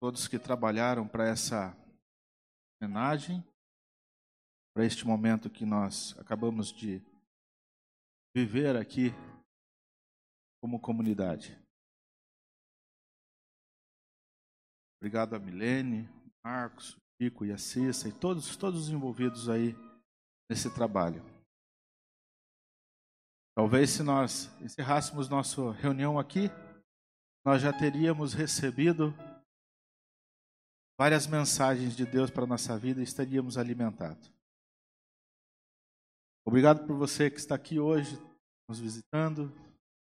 todos que trabalharam para essa homenagem, para este momento que nós acabamos de viver aqui como comunidade. Obrigado a Milene, Marcos, Pico e a Cissa e todos, todos os envolvidos aí nesse trabalho. Talvez se nós encerrássemos nossa reunião aqui, nós já teríamos recebido várias mensagens de Deus para a nossa vida e estaríamos alimentados. Obrigado por você que está aqui hoje, nos visitando,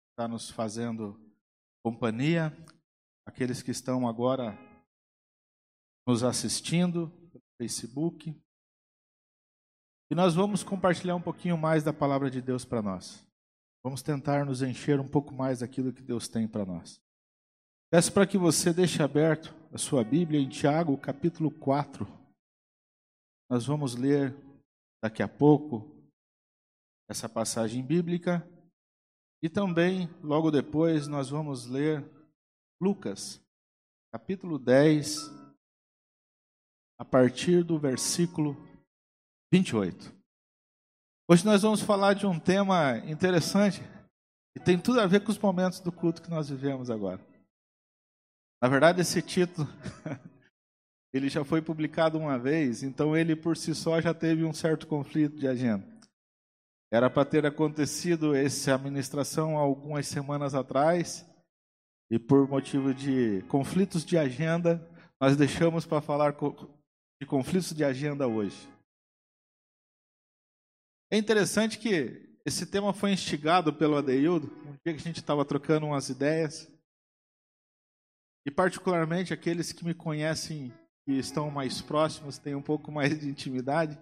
está nos fazendo companhia, aqueles que estão agora nos assistindo pelo Facebook. E nós vamos compartilhar um pouquinho mais da palavra de Deus para nós. Vamos tentar nos encher um pouco mais daquilo que Deus tem para nós. Peço para que você deixe aberto a sua Bíblia em Tiago, capítulo 4. Nós vamos ler daqui a pouco essa passagem bíblica e também, logo depois, nós vamos ler Lucas, capítulo 10, a partir do versículo 28. Hoje nós vamos falar de um tema interessante e tem tudo a ver com os momentos do culto que nós vivemos agora. Na verdade, esse título ele já foi publicado uma vez, então ele por si só já teve um certo conflito de agenda. Era para ter acontecido essa administração algumas semanas atrás, e por motivo de conflitos de agenda, nós deixamos para falar de conflitos de agenda hoje. É interessante que esse tema foi instigado pelo Adeildo, um dia que a gente estava trocando umas ideias, e particularmente aqueles que me conhecem e estão mais próximos, têm um pouco mais de intimidade,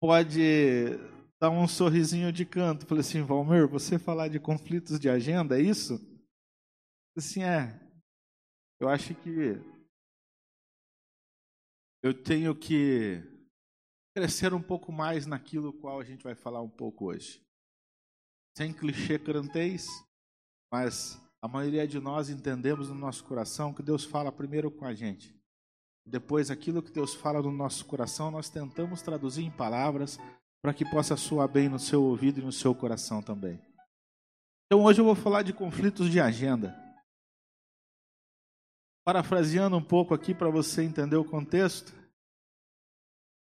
pode dar um sorrisinho de canto. Falei assim, Valmir, você falar de conflitos de agenda, é isso? Assim, é. Eu acho que eu tenho que crescer um pouco mais naquilo qual a gente vai falar um pouco hoje. Sem clichê crantez, mas a maioria de nós entendemos no nosso coração que Deus fala primeiro com a gente. Depois, aquilo que Deus fala no nosso coração, nós tentamos traduzir em palavras para que possa soar bem no seu ouvido e no seu coração também. Então, hoje eu vou falar de conflitos de agenda. Parafraseando um pouco aqui para você entender o contexto,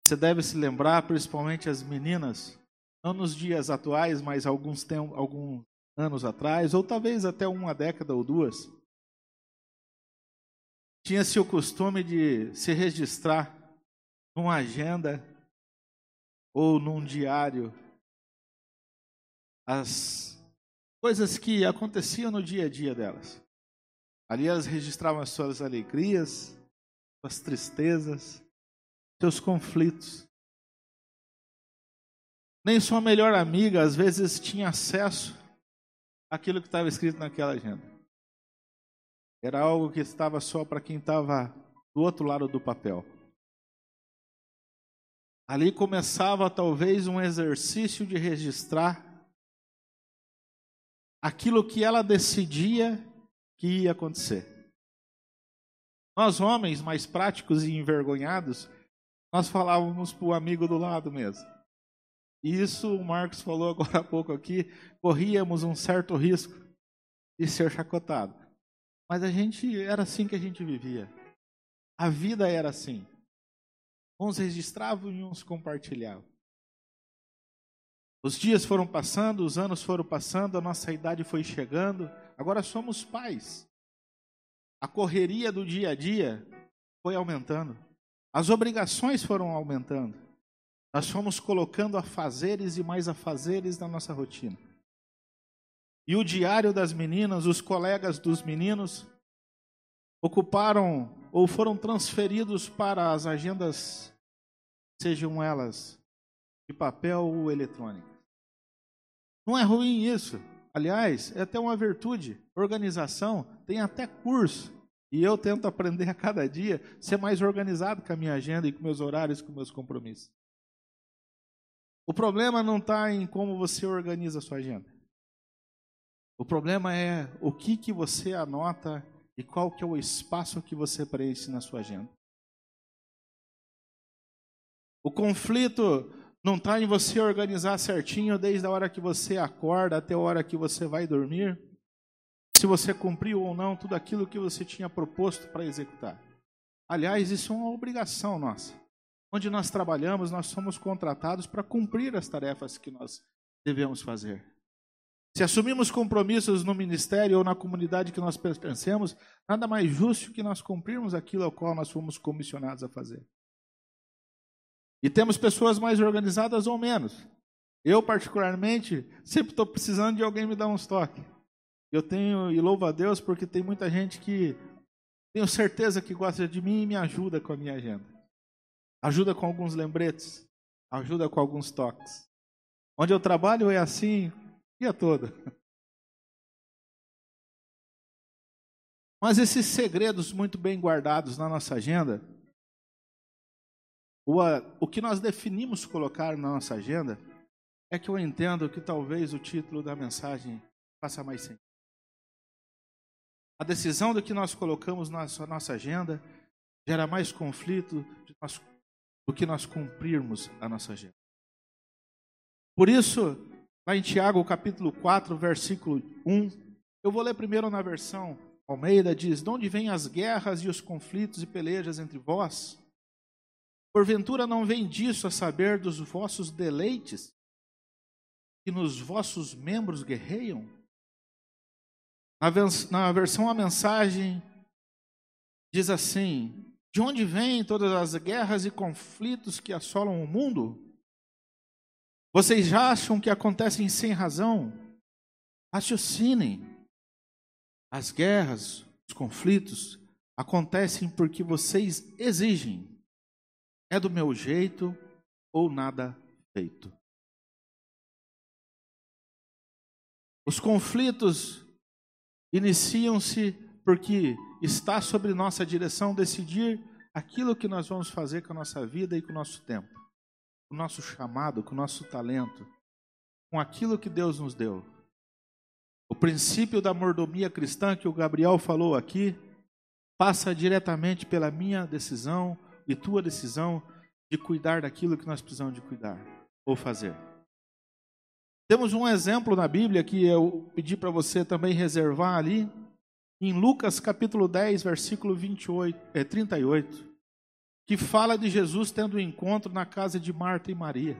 você deve se lembrar, principalmente as meninas, não nos dias atuais, mas alguns, tem, alguns anos atrás, ou talvez até uma década ou duas, tinha-se o costume de se registrar numa agenda ou num diário as coisas que aconteciam no dia a dia delas. Ali elas registravam as suas alegrias, suas tristezas, seus conflitos. Nem sua melhor amiga às vezes tinha acesso àquilo que estava escrito naquela agenda. Era algo que estava só para quem estava do outro lado do papel. Ali começava talvez um exercício de registrar aquilo que ela decidia que ia acontecer. Nós, homens mais práticos e envergonhados, nós falávamos para o amigo do lado mesmo. E isso o Marcos falou agora há pouco aqui, corríamos um certo risco de ser chacotado. Mas a gente era assim que a gente vivia. A vida era assim. Uns registravam e uns compartilhavam. Os dias foram passando, os anos foram passando, a nossa idade foi chegando. Agora somos pais. A correria do dia a dia foi aumentando. As obrigações foram aumentando. Nós fomos colocando afazeres e mais afazeres na nossa rotina. E o diário das meninas, os colegas dos meninos, ocuparam ou foram transferidos para as agendas, sejam elas de papel ou eletrônicas. Não é ruim isso. Aliás, é até uma virtude. Organização tem até curso. E eu tento aprender a cada dia ser mais organizado com a minha agenda e com meus horários, com meus compromissos. O problema não está em como você organiza a sua agenda. O problema é o que, que você anota e qual que é o espaço que você preenche na sua agenda. O conflito não está em você organizar certinho desde a hora que você acorda até a hora que você vai dormir, se você cumpriu ou não tudo aquilo que você tinha proposto para executar. Aliás, isso é uma obrigação nossa. Onde nós trabalhamos, nós somos contratados para cumprir as tarefas que nós devemos fazer. Se assumimos compromissos no ministério ou na comunidade que nós pertencemos, nada mais justo que nós cumprirmos aquilo ao qual nós fomos comissionados a fazer. E temos pessoas mais organizadas ou menos. Eu, particularmente, sempre estou precisando de alguém me dar uns toques. Eu tenho, e louvo a Deus, porque tem muita gente que tenho certeza que gosta de mim e me ajuda com a minha agenda. Ajuda com alguns lembretes, ajuda com alguns toques. Onde eu trabalho é assim dia todo. Mas esses segredos muito bem guardados na nossa agenda, o, o que nós definimos colocar na nossa agenda, é que eu entendo que talvez o título da mensagem faça mais sentido. A decisão do que nós colocamos na nossa agenda gera mais conflito que nós cumprirmos a nossa agenda. Por isso, Lá em Tiago, capítulo 4, versículo 1, eu vou ler primeiro na versão Almeida, diz: De onde vêm as guerras e os conflitos e pelejas entre vós? Porventura não vem disso a saber dos vossos deleites, que nos vossos membros guerreiam? Na versão A Mensagem, diz assim: De onde vêm todas as guerras e conflitos que assolam o mundo? Vocês acham que acontecem sem razão? Raciocinem. As guerras, os conflitos acontecem porque vocês exigem. É do meu jeito ou nada feito. Os conflitos iniciam-se porque está sobre nossa direção decidir aquilo que nós vamos fazer com a nossa vida e com o nosso tempo com o nosso chamado, com o nosso talento, com aquilo que Deus nos deu. O princípio da mordomia cristã que o Gabriel falou aqui passa diretamente pela minha decisão e tua decisão de cuidar daquilo que nós precisamos de cuidar ou fazer. Temos um exemplo na Bíblia que eu pedi para você também reservar ali, em Lucas capítulo 10, versículo 28, é, 38 que fala de Jesus tendo um encontro na casa de Marta e Maria.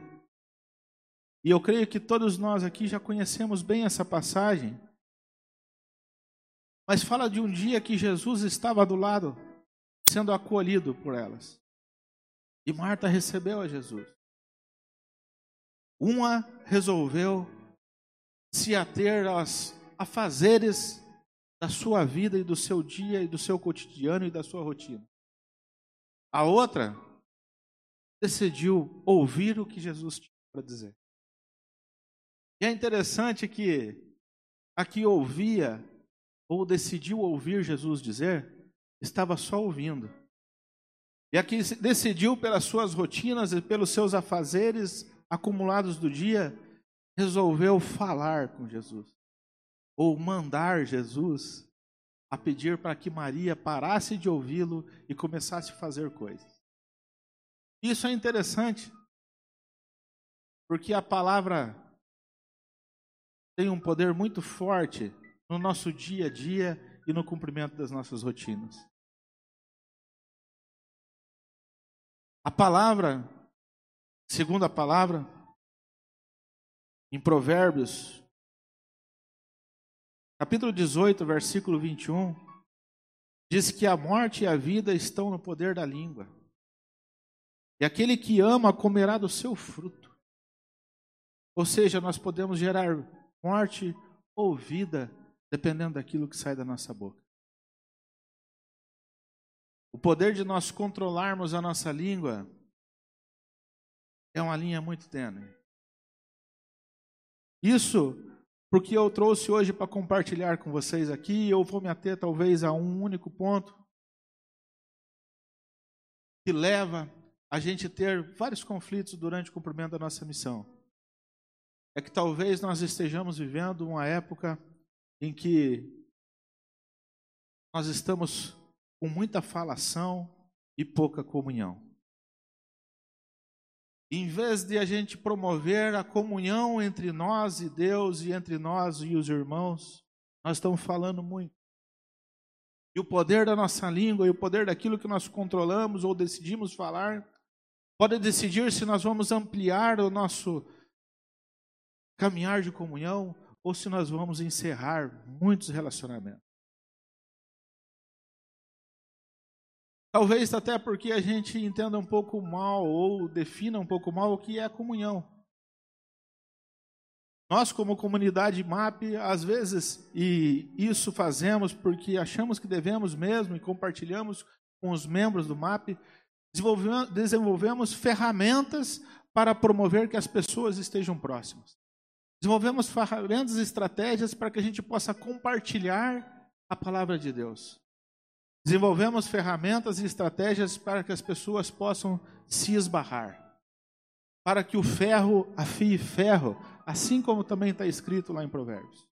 E eu creio que todos nós aqui já conhecemos bem essa passagem. Mas fala de um dia que Jesus estava do lado, sendo acolhido por elas. E Marta recebeu a Jesus. Uma resolveu se ater aos afazeres da sua vida e do seu dia e do seu cotidiano e da sua rotina. A outra decidiu ouvir o que Jesus tinha para dizer. E é interessante que a que ouvia ou decidiu ouvir Jesus dizer, estava só ouvindo. E a que decidiu pelas suas rotinas e pelos seus afazeres acumulados do dia, resolveu falar com Jesus, ou mandar Jesus a pedir para que Maria parasse de ouvi-lo e começasse a fazer coisas. Isso é interessante, porque a palavra tem um poder muito forte no nosso dia a dia e no cumprimento das nossas rotinas. A palavra, segundo a palavra, em Provérbios capítulo 18, versículo 21, diz que a morte e a vida estão no poder da língua. E aquele que ama comerá do seu fruto. Ou seja, nós podemos gerar morte ou vida, dependendo daquilo que sai da nossa boca. O poder de nós controlarmos a nossa língua é uma linha muito tênue. Isso porque eu trouxe hoje para compartilhar com vocês aqui. Eu vou me ater talvez a um único ponto que leva a gente ter vários conflitos durante o cumprimento da nossa missão. É que talvez nós estejamos vivendo uma época em que nós estamos com muita falação e pouca comunhão. Em vez de a gente promover a comunhão entre nós e Deus e entre nós e os irmãos, nós estamos falando muito. E o poder da nossa língua e o poder daquilo que nós controlamos ou decidimos falar pode decidir se nós vamos ampliar o nosso caminhar de comunhão ou se nós vamos encerrar muitos relacionamentos. Talvez até porque a gente entenda um pouco mal ou defina um pouco mal o que é a comunhão. Nós, como comunidade MAP, às vezes, e isso fazemos porque achamos que devemos mesmo e compartilhamos com os membros do MAP, desenvolvemos, ferramentas para promover que as pessoas estejam próximas. Desenvolvemos ferramentas e estratégias para que a gente possa compartilhar a palavra de Deus. Desenvolvemos ferramentas e estratégias para que as pessoas possam se esbarrar. Para que o ferro afie ferro, assim como também está escrito lá em Provérbios.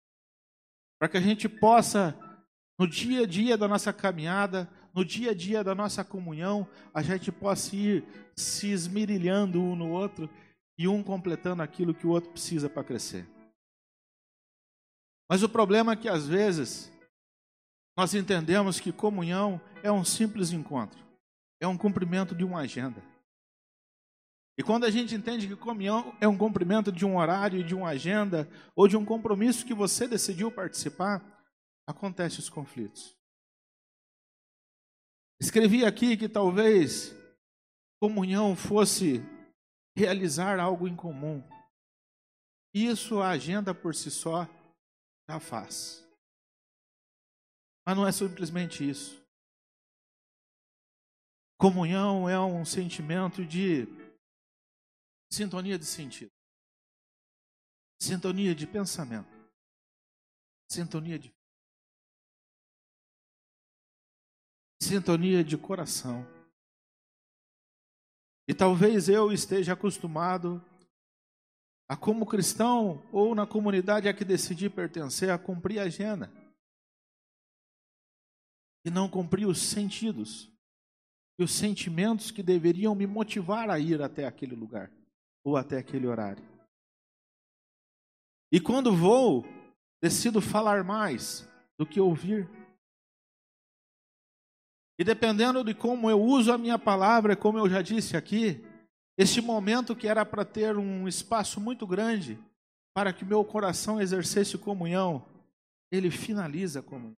Para que a gente possa, no dia a dia da nossa caminhada, no dia a dia da nossa comunhão, a gente possa ir se esmirilhando um no outro e um completando aquilo que o outro precisa para crescer. Mas o problema é que às vezes nós entendemos que comunhão é um simples encontro, é um cumprimento de uma agenda. E quando a gente entende que comunhão é um cumprimento de um horário, de uma agenda, ou de um compromisso que você decidiu participar, acontecem os conflitos. Escrevi aqui que talvez comunhão fosse realizar algo em comum. Isso a agenda por si só já faz. Mas não é simplesmente isso. Comunhão é um sentimento de sintonia de sentido, sintonia de pensamento, sintonia de sintonia de coração. E talvez eu esteja acostumado a, como cristão ou na comunidade a que decidi pertencer, a cumprir a agenda e não cumpri os sentidos e os sentimentos que deveriam me motivar a ir até aquele lugar ou até aquele horário. E quando vou, decido falar mais do que ouvir. E dependendo de como eu uso a minha palavra, como eu já disse aqui, este momento que era para ter um espaço muito grande para que meu coração exercesse comunhão, ele finaliza a comunhão.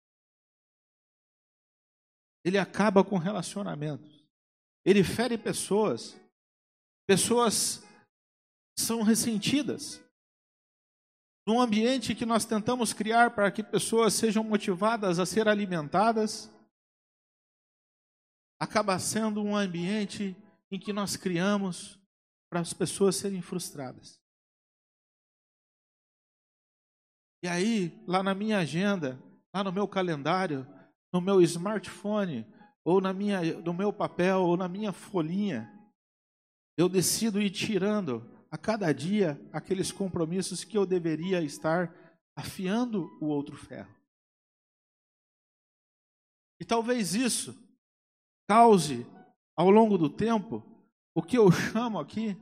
Ele acaba com relacionamentos. Ele fere pessoas. Pessoas são ressentidas. Num ambiente que nós tentamos criar para que pessoas sejam motivadas a ser alimentadas, acaba sendo um ambiente em que nós criamos para as pessoas serem frustradas. E aí, lá na minha agenda, lá no meu calendário, no meu smartphone, ou na minha, no meu papel, ou na minha folhinha, eu decido ir tirando a cada dia aqueles compromissos que eu deveria estar afiando o outro ferro. E talvez isso cause, ao longo do tempo, o que eu chamo aqui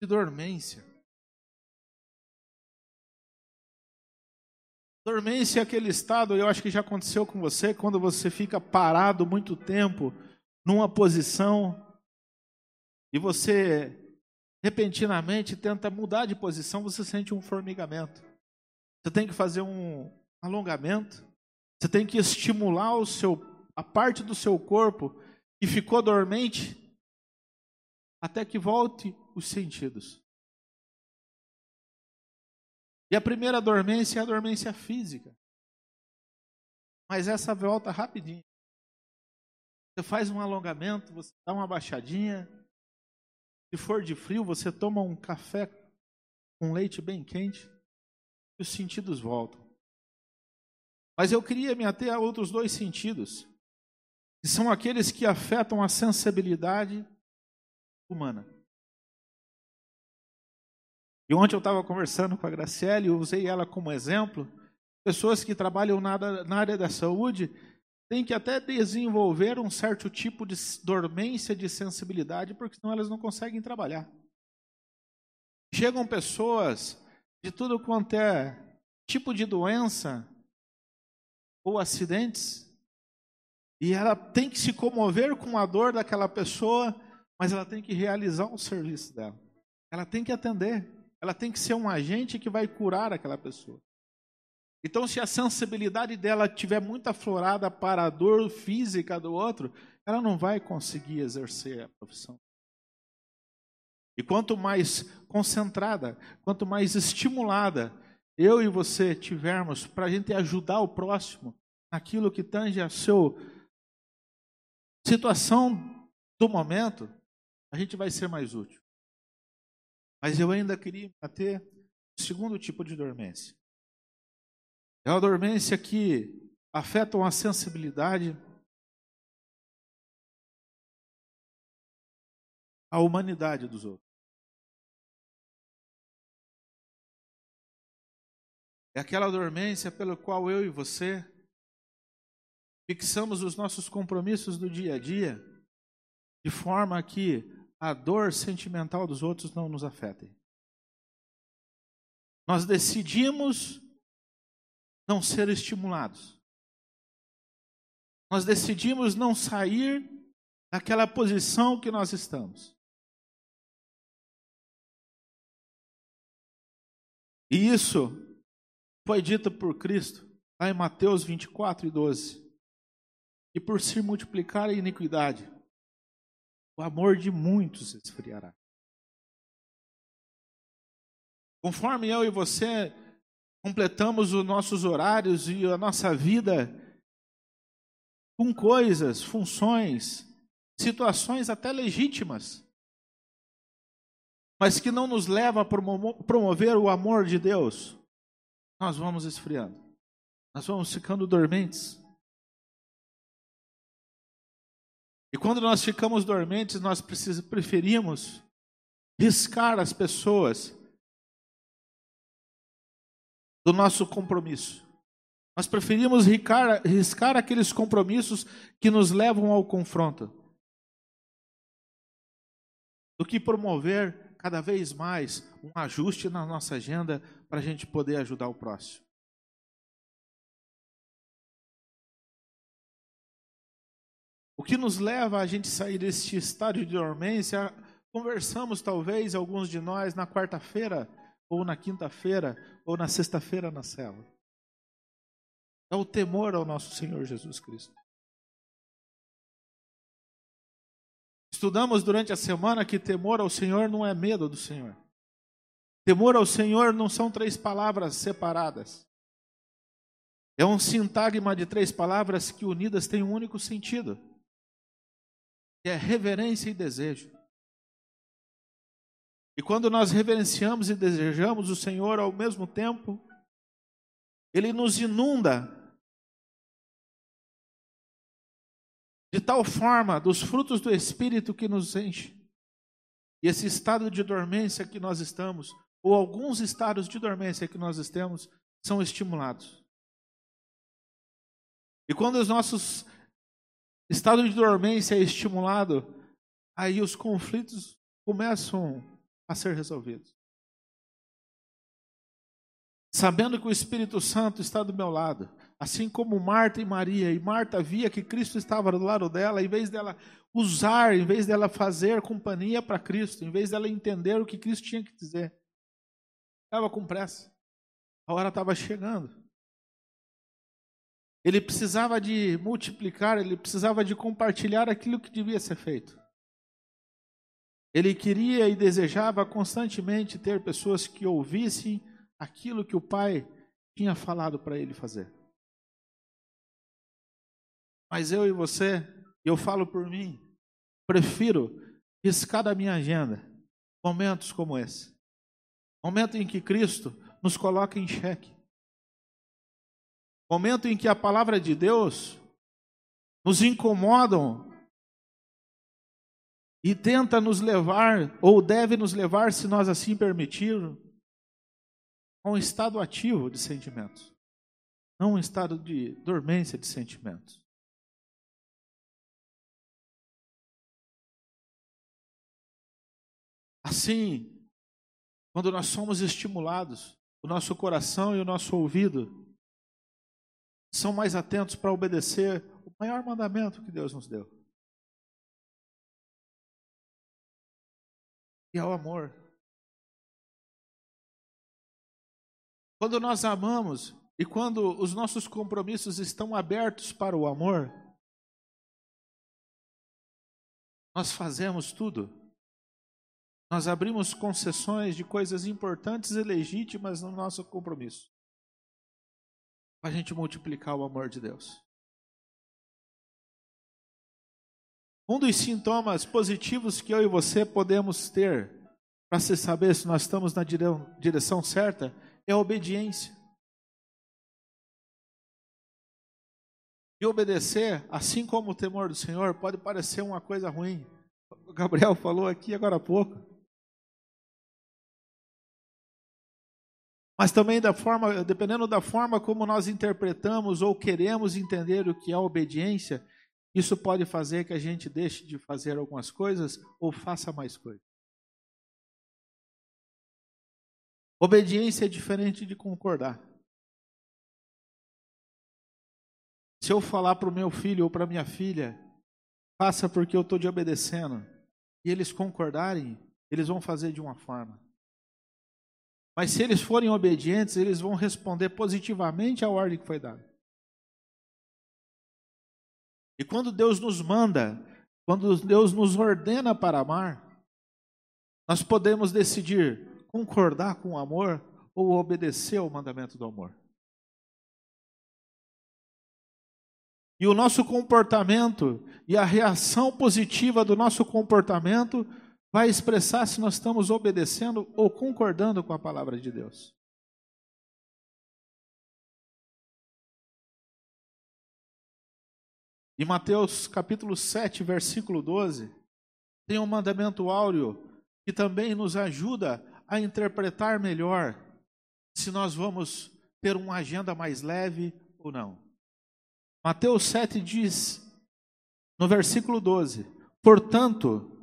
de dormência. Dormência é aquele estado, eu acho que já aconteceu com você, quando você fica parado muito tempo numa posição e você repentinamente tenta mudar de posição, você sente um formigamento. Você tem que fazer um alongamento, você tem que estimular o seu, a parte do seu corpo que ficou dormente até que volte os sentidos. E a primeira dormência é a dormência física. Mas essa volta rapidinho. Você faz um alongamento, você dá uma baixadinha. Se for de frio, você toma um café com leite bem quente e os sentidos voltam. Mas eu queria me ater a outros dois sentidos, que são aqueles que afetam a sensibilidade humana. E ontem eu estava conversando com a Graciela e usei ela como exemplo, Pessoas que trabalham na área da saúde têm que até desenvolver um certo tipo de dormência de sensibilidade, porque senão elas não conseguem trabalhar. Chegam pessoas de tudo quanto é tipo de doença ou acidentes, e ela tem que se comover com a dor daquela pessoa, mas ela tem que realizar o serviço dela. Ela tem que atender. Ela tem que ser um agente que vai curar aquela pessoa. Então, se a sensibilidade dela estiver muito aflorada para a dor física do outro, ela não vai conseguir exercer a profissão. E quanto mais concentrada, quanto mais estimulada eu e você tivermos para a gente ajudar o próximo naquilo que tange a sua situação do momento, a gente vai ser mais útil. Mas eu ainda queria ter o segundo tipo de dormência. É uma dormência que afeta a sensibilidade, a humanidade dos outros. É aquela dormência pela qual eu e você fixamos os nossos compromissos do dia a dia, de forma que a dor sentimental dos outros não nos afete. Nós decidimos não ser estimulados. Nós decidimos não sair daquela posição que nós estamos. E isso foi dito por Cristo lá em Mateus 24 e 12. E por se multiplicar a iniquidade, o amor de muitos esfriará. Conforme eu e você completamos os nossos horários e a nossa vida com coisas, funções, situações até legítimas, mas que não nos leva a promover o amor de Deus, nós vamos esfriando, nós vamos ficando dormentes. E quando nós ficamos dormentes, nós preferimos riscar as pessoas do nosso compromisso. Nós preferimos riscar, riscar aqueles compromissos que nos levam ao confronto, do que promover cada vez mais um ajuste na nossa agenda para a gente poder ajudar o próximo. O que nos leva a gente sair deste estado de dormência, conversamos talvez alguns de nós na quarta-feira, ou na quinta-feira, ou na sexta-feira na cela. É o temor ao nosso Senhor Jesus Cristo. Estudamos durante a semana que temor ao Senhor não é medo do Senhor. Temor ao Senhor não são três palavras separadas. É um sintagma de três palavras que unidas têm um único sentido que é reverência e desejo. E quando nós reverenciamos e desejamos o Senhor ao mesmo tempo, Ele nos inunda de tal forma dos frutos do Espírito que nos enche. E esse estado de dormência que nós estamos, ou alguns estados de dormência que nós estamos, são estimulados. E quando os nossos estado de dormência é estimulado, aí os conflitos começam a ser resolvidos. Sabendo que o Espírito Santo está do meu lado, assim como Marta e Maria, e Marta via que Cristo estava do lado dela, em vez dela usar, em vez dela fazer companhia para Cristo, em vez dela entender o que Cristo tinha que dizer, estava com pressa. A hora estava chegando. Ele precisava de multiplicar, ele precisava de compartilhar aquilo que devia ser feito. Ele queria e desejava constantemente ter pessoas que ouvissem aquilo que o Pai tinha falado para ele fazer. Mas eu e você, eu falo por mim, prefiro riscar da minha agenda momentos como esse. Momento em que Cristo nos coloca em xeque. Momento em que a palavra de Deus nos incomodam e tenta nos levar, ou deve nos levar, se nós assim permitirmos, a um estado ativo de sentimentos. não um estado de dormência de sentimentos. Assim, quando nós somos estimulados, o nosso coração e o nosso ouvido são mais atentos para obedecer o maior mandamento que Deus nos deu. E é o amor. Quando nós amamos e quando os nossos compromissos estão abertos para o amor, nós fazemos tudo. Nós abrimos concessões de coisas importantes e legítimas no nosso compromisso. Para a gente multiplicar o amor de Deus. Um dos sintomas positivos que eu e você podemos ter para se saber se nós estamos na direção certa é a obediência. E obedecer, assim como o temor do Senhor, pode parecer uma coisa ruim. O Gabriel falou aqui agora há pouco. Mas também da forma, dependendo da forma como nós interpretamos ou queremos entender o que é obediência, isso pode fazer que a gente deixe de fazer algumas coisas ou faça mais coisas. Obediência é diferente de concordar. Se eu falar para o meu filho ou para minha filha, faça porque eu estou te obedecendo, e eles concordarem, eles vão fazer de uma forma. Mas se eles forem obedientes, eles vão responder positivamente à ordem que foi dada. E quando Deus nos manda, quando Deus nos ordena para amar, nós podemos decidir concordar com o amor ou obedecer ao mandamento do amor. E o nosso comportamento e a reação positiva do nosso comportamento vai expressar se nós estamos obedecendo ou concordando com a palavra de Deus. Em Mateus capítulo 7, versículo 12, tem um mandamento áureo que também nos ajuda a interpretar melhor se nós vamos ter uma agenda mais leve ou não. Mateus 7 diz, no versículo 12: Portanto,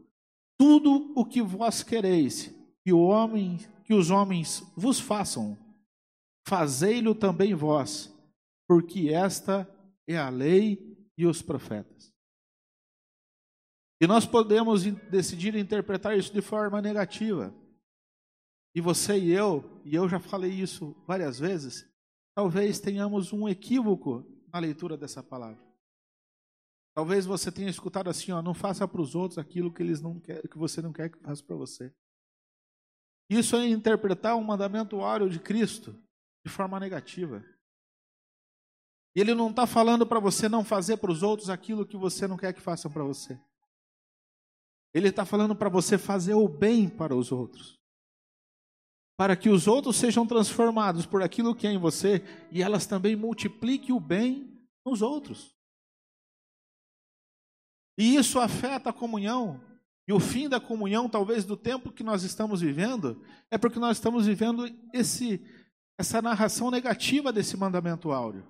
tudo o que vós quereis que, o homem, que os homens vos façam, fazei-lo também vós, porque esta é a lei e os profetas. E nós podemos decidir interpretar isso de forma negativa. E você e eu, e eu já falei isso várias vezes, talvez tenhamos um equívoco na leitura dessa palavra. Talvez você tenha escutado assim, ó, não faça para os outros aquilo que eles não querem, que você não quer que faça para você. Isso é interpretar o um mandamento áureo de Cristo de forma negativa. Ele não está falando para você não fazer para os outros aquilo que você não quer que façam para você. Ele está falando para você fazer o bem para os outros para que os outros sejam transformados por aquilo que é em você e elas também multipliquem o bem nos outros. E isso afeta a comunhão. E o fim da comunhão, talvez do tempo que nós estamos vivendo, é porque nós estamos vivendo esse, essa narração negativa desse mandamento áureo.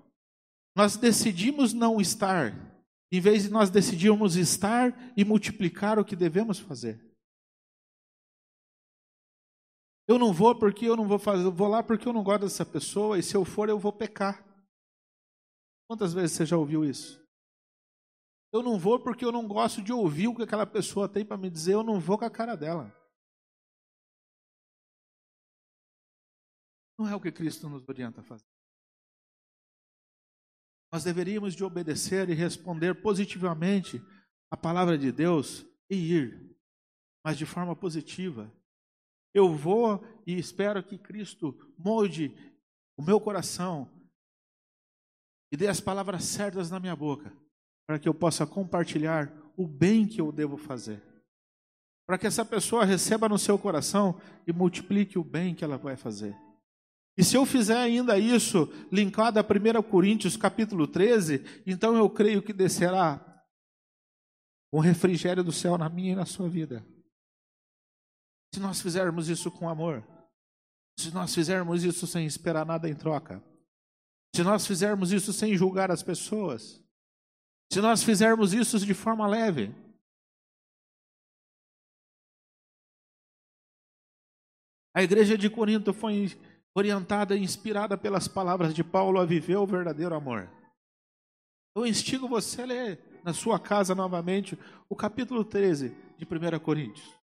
Nós decidimos não estar, em vez de nós decidirmos estar e multiplicar o que devemos fazer. Eu não vou porque eu não vou fazer, eu vou lá porque eu não gosto dessa pessoa e se eu for eu vou pecar. Quantas vezes você já ouviu isso? Eu não vou porque eu não gosto de ouvir o que aquela pessoa tem para me dizer, eu não vou com a cara dela. Não é o que Cristo nos orienta a fazer. Nós deveríamos de obedecer e responder positivamente a palavra de Deus e ir, mas de forma positiva, eu vou e espero que Cristo molde o meu coração e dê as palavras certas na minha boca, para que eu possa compartilhar o bem que eu devo fazer. Para que essa pessoa receba no seu coração e multiplique o bem que ela vai fazer. E se eu fizer ainda isso, linkado a 1 Coríntios capítulo 13, então eu creio que descerá um refrigério do céu na minha e na sua vida. Se nós fizermos isso com amor, se nós fizermos isso sem esperar nada em troca, se nós fizermos isso sem julgar as pessoas, se nós fizermos isso de forma leve, a igreja de Corinto foi orientada e inspirada pelas palavras de Paulo a viver o verdadeiro amor. Eu instigo você a ler na sua casa novamente o capítulo 13 de 1 Coríntios.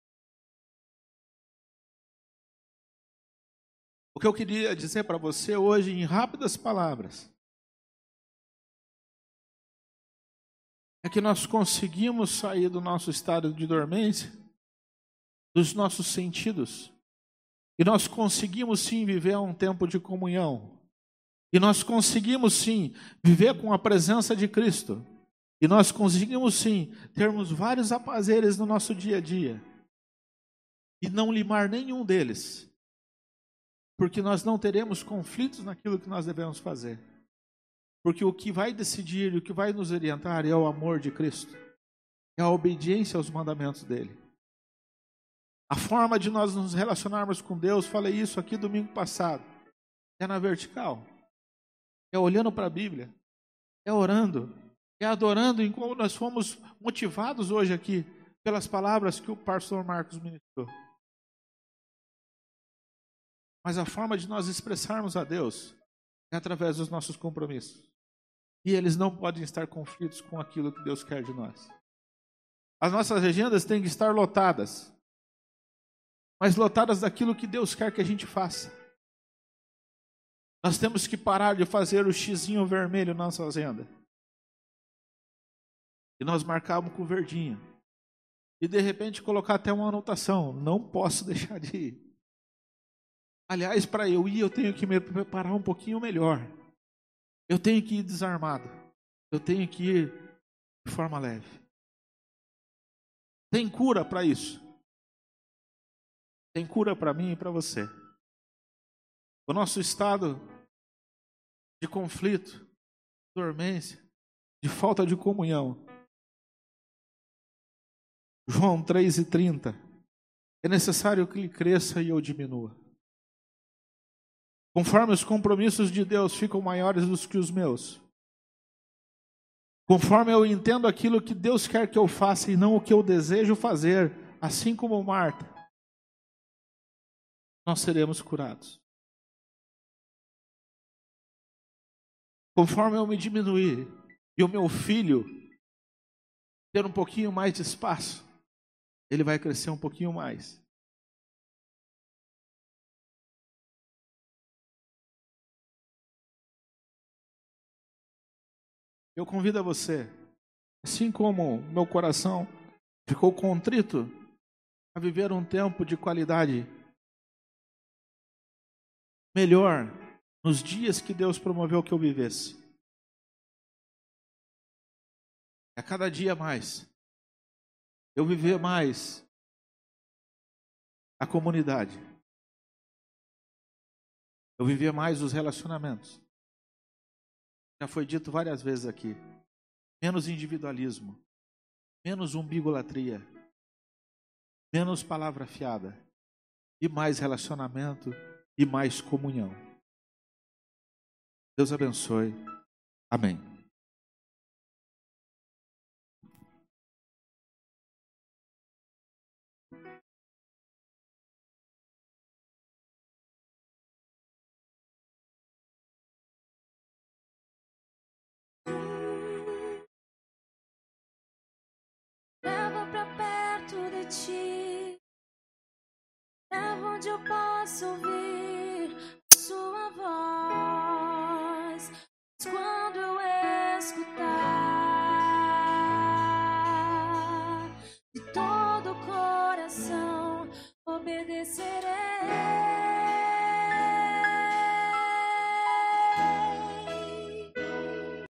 O que eu queria dizer para você hoje, em rápidas palavras, é que nós conseguimos sair do nosso estado de dormência, dos nossos sentidos, e nós conseguimos sim viver um tempo de comunhão, e nós conseguimos sim viver com a presença de Cristo, e nós conseguimos sim termos vários apazeres no nosso dia a dia, e não limar nenhum deles. Porque nós não teremos conflitos naquilo que nós devemos fazer. Porque o que vai decidir, o que vai nos orientar é o amor de Cristo, é a obediência aos mandamentos dele. A forma de nós nos relacionarmos com Deus, falei isso aqui domingo passado, é na vertical, é olhando para a Bíblia, é orando, é adorando em como nós fomos motivados hoje aqui pelas palavras que o pastor Marcos ministrou. Mas a forma de nós expressarmos a Deus é através dos nossos compromissos. E eles não podem estar conflitos com aquilo que Deus quer de nós. As nossas agendas têm que estar lotadas, mas lotadas daquilo que Deus quer que a gente faça. Nós temos que parar de fazer o xizinho vermelho na nossa agenda. E nós marcamos com o verdinho. E de repente colocar até uma anotação: não posso deixar de ir. Aliás, para eu ir, eu tenho que me preparar um pouquinho melhor. Eu tenho que ir desarmado. Eu tenho que ir de forma leve. Tem cura para isso. Tem cura para mim e para você. O nosso estado de conflito, dormência, de falta de comunhão. João 3,30. É necessário que ele cresça e eu diminua. Conforme os compromissos de Deus ficam maiores do que os meus. Conforme eu entendo aquilo que Deus quer que eu faça e não o que eu desejo fazer, assim como Marta, nós seremos curados. Conforme eu me diminuir e o meu filho ter um pouquinho mais de espaço, ele vai crescer um pouquinho mais. Eu convido a você, assim como meu coração ficou contrito, a viver um tempo de qualidade melhor nos dias que Deus promoveu que eu vivesse. A cada dia mais, eu viver mais a comunidade. Eu viver mais os relacionamentos. Já foi dito várias vezes aqui. Menos individualismo, menos umbigolatria, menos palavra fiada e mais relacionamento e mais comunhão. Deus abençoe. Amém. Onde eu posso ouvir sua voz. Quando eu escutar de todo o coração, obedecerei.